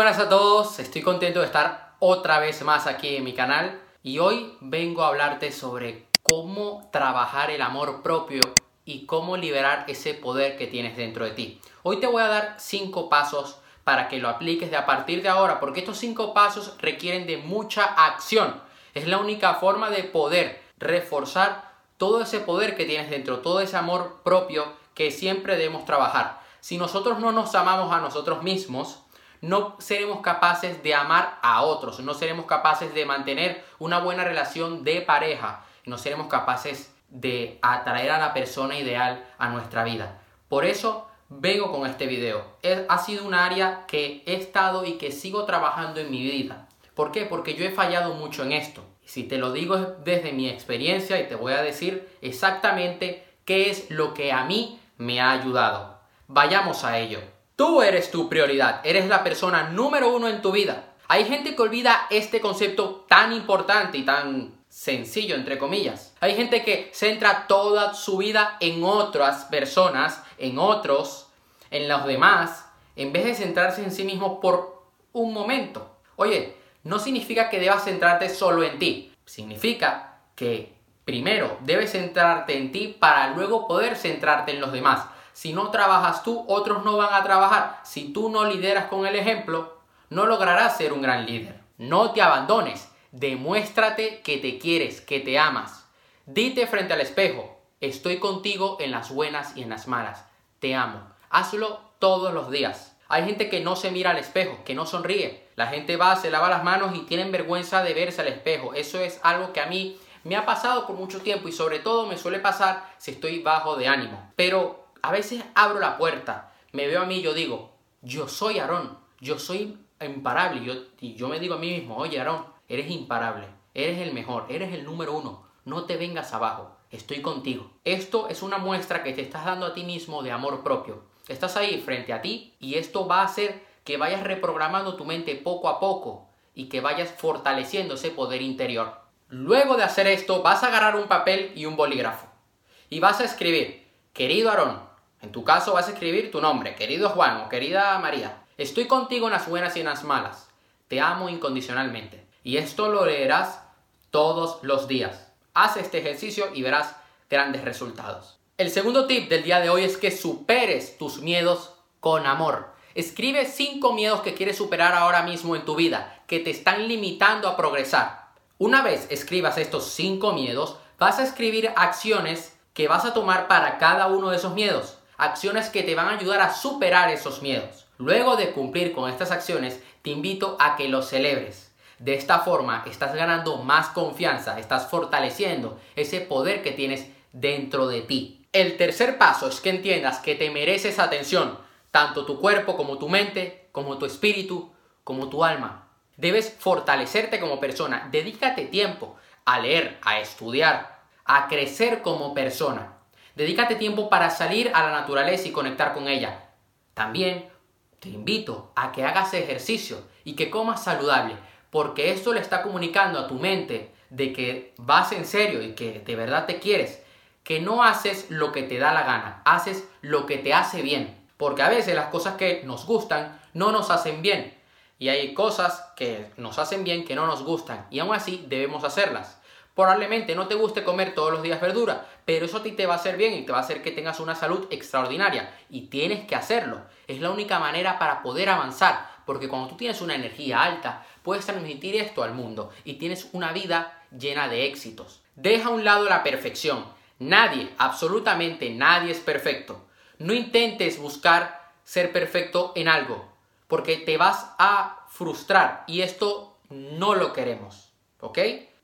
buenas a todos, estoy contento de estar otra vez más aquí en mi canal y hoy vengo a hablarte sobre cómo trabajar el amor propio y cómo liberar ese poder que tienes dentro de ti. Hoy te voy a dar cinco pasos para que lo apliques de a partir de ahora, porque estos cinco pasos requieren de mucha acción. Es la única forma de poder reforzar todo ese poder que tienes dentro, todo ese amor propio que siempre debemos trabajar. Si nosotros no nos amamos a nosotros mismos, no seremos capaces de amar a otros, no seremos capaces de mantener una buena relación de pareja, no seremos capaces de atraer a la persona ideal a nuestra vida. Por eso vengo con este video. Ha sido un área que he estado y que sigo trabajando en mi vida. ¿Por qué? Porque yo he fallado mucho en esto. Si te lo digo desde mi experiencia y te voy a decir exactamente qué es lo que a mí me ha ayudado. Vayamos a ello. Tú eres tu prioridad, eres la persona número uno en tu vida. Hay gente que olvida este concepto tan importante y tan sencillo, entre comillas. Hay gente que centra toda su vida en otras personas, en otros, en los demás, en vez de centrarse en sí mismo por un momento. Oye, no significa que debas centrarte solo en ti. Significa que primero debes centrarte en ti para luego poder centrarte en los demás. Si no trabajas tú, otros no van a trabajar. Si tú no lideras con el ejemplo, no lograrás ser un gran líder. No te abandones. Demuéstrate que te quieres, que te amas. Dite frente al espejo, estoy contigo en las buenas y en las malas. Te amo. Hazlo todos los días. Hay gente que no se mira al espejo, que no sonríe. La gente va, se lava las manos y tienen vergüenza de verse al espejo. Eso es algo que a mí me ha pasado por mucho tiempo y sobre todo me suele pasar si estoy bajo de ánimo. Pero a veces abro la puerta, me veo a mí y yo digo, yo soy Aarón, yo soy imparable. Yo, y yo me digo a mí mismo, oye Aarón, eres imparable, eres el mejor, eres el número uno, no te vengas abajo, estoy contigo. Esto es una muestra que te estás dando a ti mismo de amor propio. Estás ahí frente a ti y esto va a hacer que vayas reprogramando tu mente poco a poco y que vayas fortaleciendo ese poder interior. Luego de hacer esto, vas a agarrar un papel y un bolígrafo y vas a escribir, querido Aarón, en tu caso vas a escribir tu nombre, querido Juan o querida María. Estoy contigo en las buenas y en las malas. Te amo incondicionalmente. Y esto lo leerás todos los días. Haz este ejercicio y verás grandes resultados. El segundo tip del día de hoy es que superes tus miedos con amor. Escribe cinco miedos que quieres superar ahora mismo en tu vida, que te están limitando a progresar. Una vez escribas estos cinco miedos, vas a escribir acciones que vas a tomar para cada uno de esos miedos acciones que te van a ayudar a superar esos miedos. Luego de cumplir con estas acciones, te invito a que los celebres. De esta forma estás ganando más confianza, estás fortaleciendo ese poder que tienes dentro de ti. El tercer paso es que entiendas que te mereces atención, tanto tu cuerpo como tu mente, como tu espíritu, como tu alma. Debes fortalecerte como persona, dedícate tiempo a leer, a estudiar, a crecer como persona. Dedícate tiempo para salir a la naturaleza y conectar con ella. También te invito a que hagas ejercicio y que comas saludable, porque esto le está comunicando a tu mente de que vas en serio y que de verdad te quieres, que no haces lo que te da la gana, haces lo que te hace bien, porque a veces las cosas que nos gustan no nos hacen bien y hay cosas que nos hacen bien que no nos gustan y aún así debemos hacerlas. Probablemente no te guste comer todos los días verdura, pero eso a ti te va a hacer bien y te va a hacer que tengas una salud extraordinaria. Y tienes que hacerlo. Es la única manera para poder avanzar. Porque cuando tú tienes una energía alta, puedes transmitir esto al mundo y tienes una vida llena de éxitos. Deja a un lado la perfección. Nadie, absolutamente nadie es perfecto. No intentes buscar ser perfecto en algo, porque te vas a frustrar y esto no lo queremos. ¿Ok?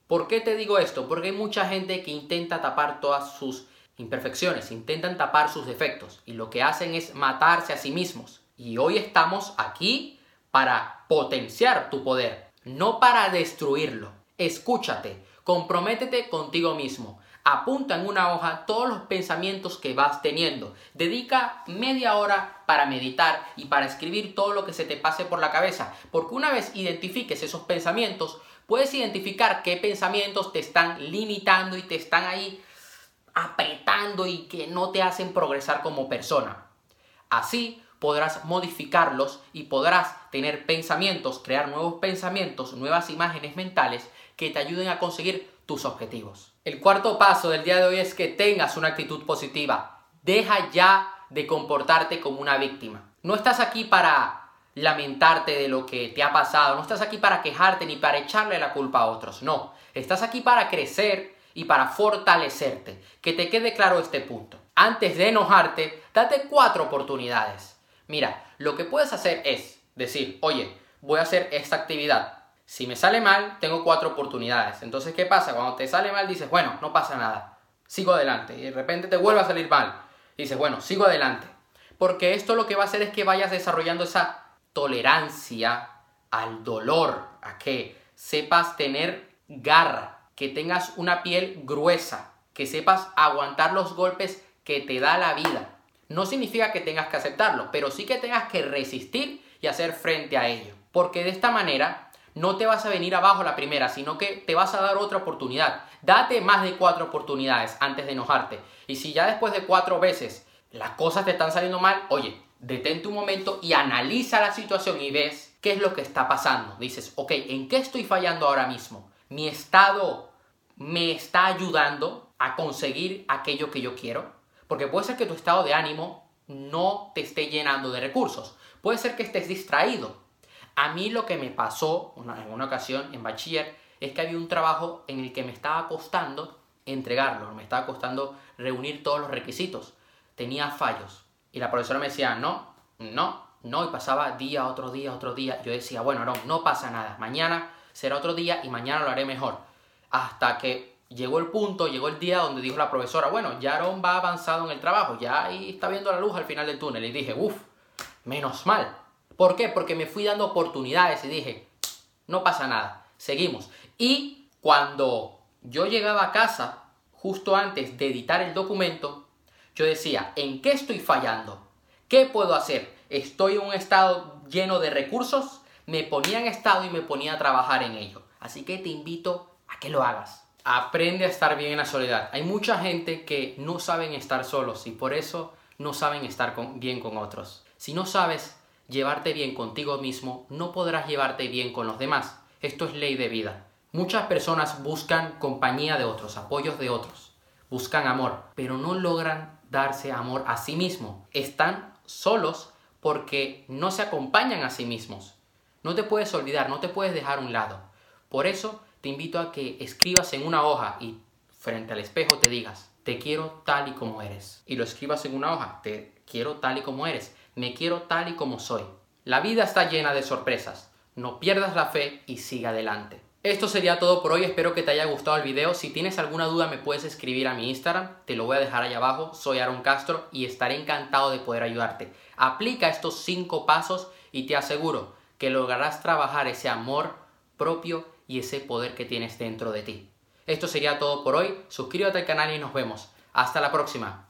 ¿Por qué te digo esto? Porque hay mucha gente que intenta tapar todas sus imperfecciones, intentan tapar sus defectos y lo que hacen es matarse a sí mismos. Y hoy estamos aquí para potenciar tu poder, no para destruirlo. Escúchate, comprométete contigo mismo. Apunta en una hoja todos los pensamientos que vas teniendo. Dedica media hora para meditar y para escribir todo lo que se te pase por la cabeza. Porque una vez identifiques esos pensamientos, puedes identificar qué pensamientos te están limitando y te están ahí apretando y que no te hacen progresar como persona. Así podrás modificarlos y podrás tener pensamientos, crear nuevos pensamientos, nuevas imágenes mentales que te ayuden a conseguir tus objetivos. El cuarto paso del día de hoy es que tengas una actitud positiva. Deja ya de comportarte como una víctima. No estás aquí para lamentarte de lo que te ha pasado, no estás aquí para quejarte ni para echarle la culpa a otros, no, estás aquí para crecer y para fortalecerte. Que te quede claro este punto. Antes de enojarte, date cuatro oportunidades. Mira, lo que puedes hacer es decir, oye, voy a hacer esta actividad. Si me sale mal, tengo cuatro oportunidades. Entonces, ¿qué pasa? Cuando te sale mal, dices, bueno, no pasa nada. Sigo adelante. Y de repente te vuelve a salir mal. dices, bueno, sigo adelante. Porque esto lo que va a hacer es que vayas desarrollando esa tolerancia al dolor, a que sepas tener garra, que tengas una piel gruesa, que sepas aguantar los golpes que te da la vida. No significa que tengas que aceptarlo, pero sí que tengas que resistir y hacer frente a ello. Porque de esta manera no te vas a venir abajo la primera, sino que te vas a dar otra oportunidad. Date más de cuatro oportunidades antes de enojarte. Y si ya después de cuatro veces las cosas te están saliendo mal, oye, detente un momento y analiza la situación y ves qué es lo que está pasando. Dices, ok, ¿en qué estoy fallando ahora mismo? ¿Mi estado me está ayudando a conseguir aquello que yo quiero? Porque puede ser que tu estado de ánimo no te esté llenando de recursos. Puede ser que estés distraído. A mí lo que me pasó en una ocasión en bachiller es que había un trabajo en el que me estaba costando entregarlo, me estaba costando reunir todos los requisitos. Tenía fallos. Y la profesora me decía, no, no, no, y pasaba día, otro día, otro día. Yo decía, bueno, no, no pasa nada, mañana será otro día y mañana lo haré mejor. Hasta que llegó el punto, llegó el día donde dijo la profesora, bueno, ya Aaron va avanzado en el trabajo, ya ahí está viendo la luz al final del túnel. Y dije, uff, menos mal. ¿Por qué? Porque me fui dando oportunidades y dije, no pasa nada, seguimos. Y cuando yo llegaba a casa, justo antes de editar el documento, yo decía, ¿en qué estoy fallando? ¿Qué puedo hacer? ¿Estoy en un estado lleno de recursos? Me ponía en estado y me ponía a trabajar en ello. Así que te invito a que lo hagas. Aprende a estar bien en la soledad. Hay mucha gente que no saben estar solos y por eso no saben estar bien con otros. Si no sabes llevarte bien contigo mismo, no podrás llevarte bien con los demás. Esto es ley de vida. Muchas personas buscan compañía de otros, apoyos de otros, buscan amor, pero no logran darse amor a sí mismo. Están solos porque no se acompañan a sí mismos. No te puedes olvidar, no te puedes dejar a un lado. Por eso te invito a que escribas en una hoja y frente al espejo te digas, te quiero tal y como eres. Y lo escribas en una hoja, te quiero tal y como eres, me quiero tal y como soy. La vida está llena de sorpresas. No pierdas la fe y siga adelante. Esto sería todo por hoy, espero que te haya gustado el video. Si tienes alguna duda me puedes escribir a mi Instagram, te lo voy a dejar ahí abajo, soy Aaron Castro y estaré encantado de poder ayudarte. Aplica estos cinco pasos y te aseguro que lograrás trabajar ese amor propio y ese poder que tienes dentro de ti. Esto sería todo por hoy, suscríbete al canal y nos vemos. Hasta la próxima.